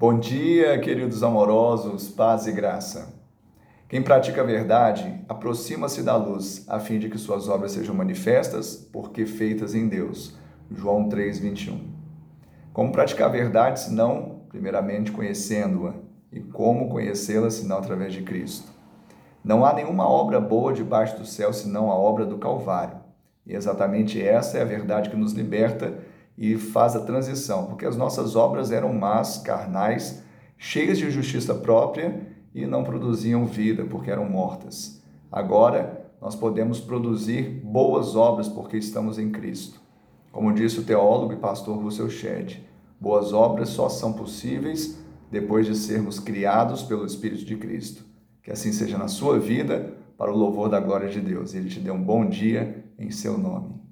Bom dia, queridos amorosos, paz e graça. Quem pratica a verdade aproxima-se da luz, a fim de que suas obras sejam manifestas, porque feitas em Deus. João 3:21. Como praticar a verdade, senão, primeiramente conhecendo-a, e como conhecê-la, senão através de Cristo? Não há nenhuma obra boa debaixo do céu senão a obra do Calvário. E exatamente essa é a verdade que nos liberta e faz a transição, porque as nossas obras eram más, carnais, cheias de justiça própria e não produziam vida, porque eram mortas. Agora, nós podemos produzir boas obras porque estamos em Cristo. Como disse o teólogo e pastor Russell Shedd, boas obras só são possíveis depois de sermos criados pelo Espírito de Cristo. Que assim seja na sua vida, para o louvor da glória de Deus. Ele te dê um bom dia em seu nome.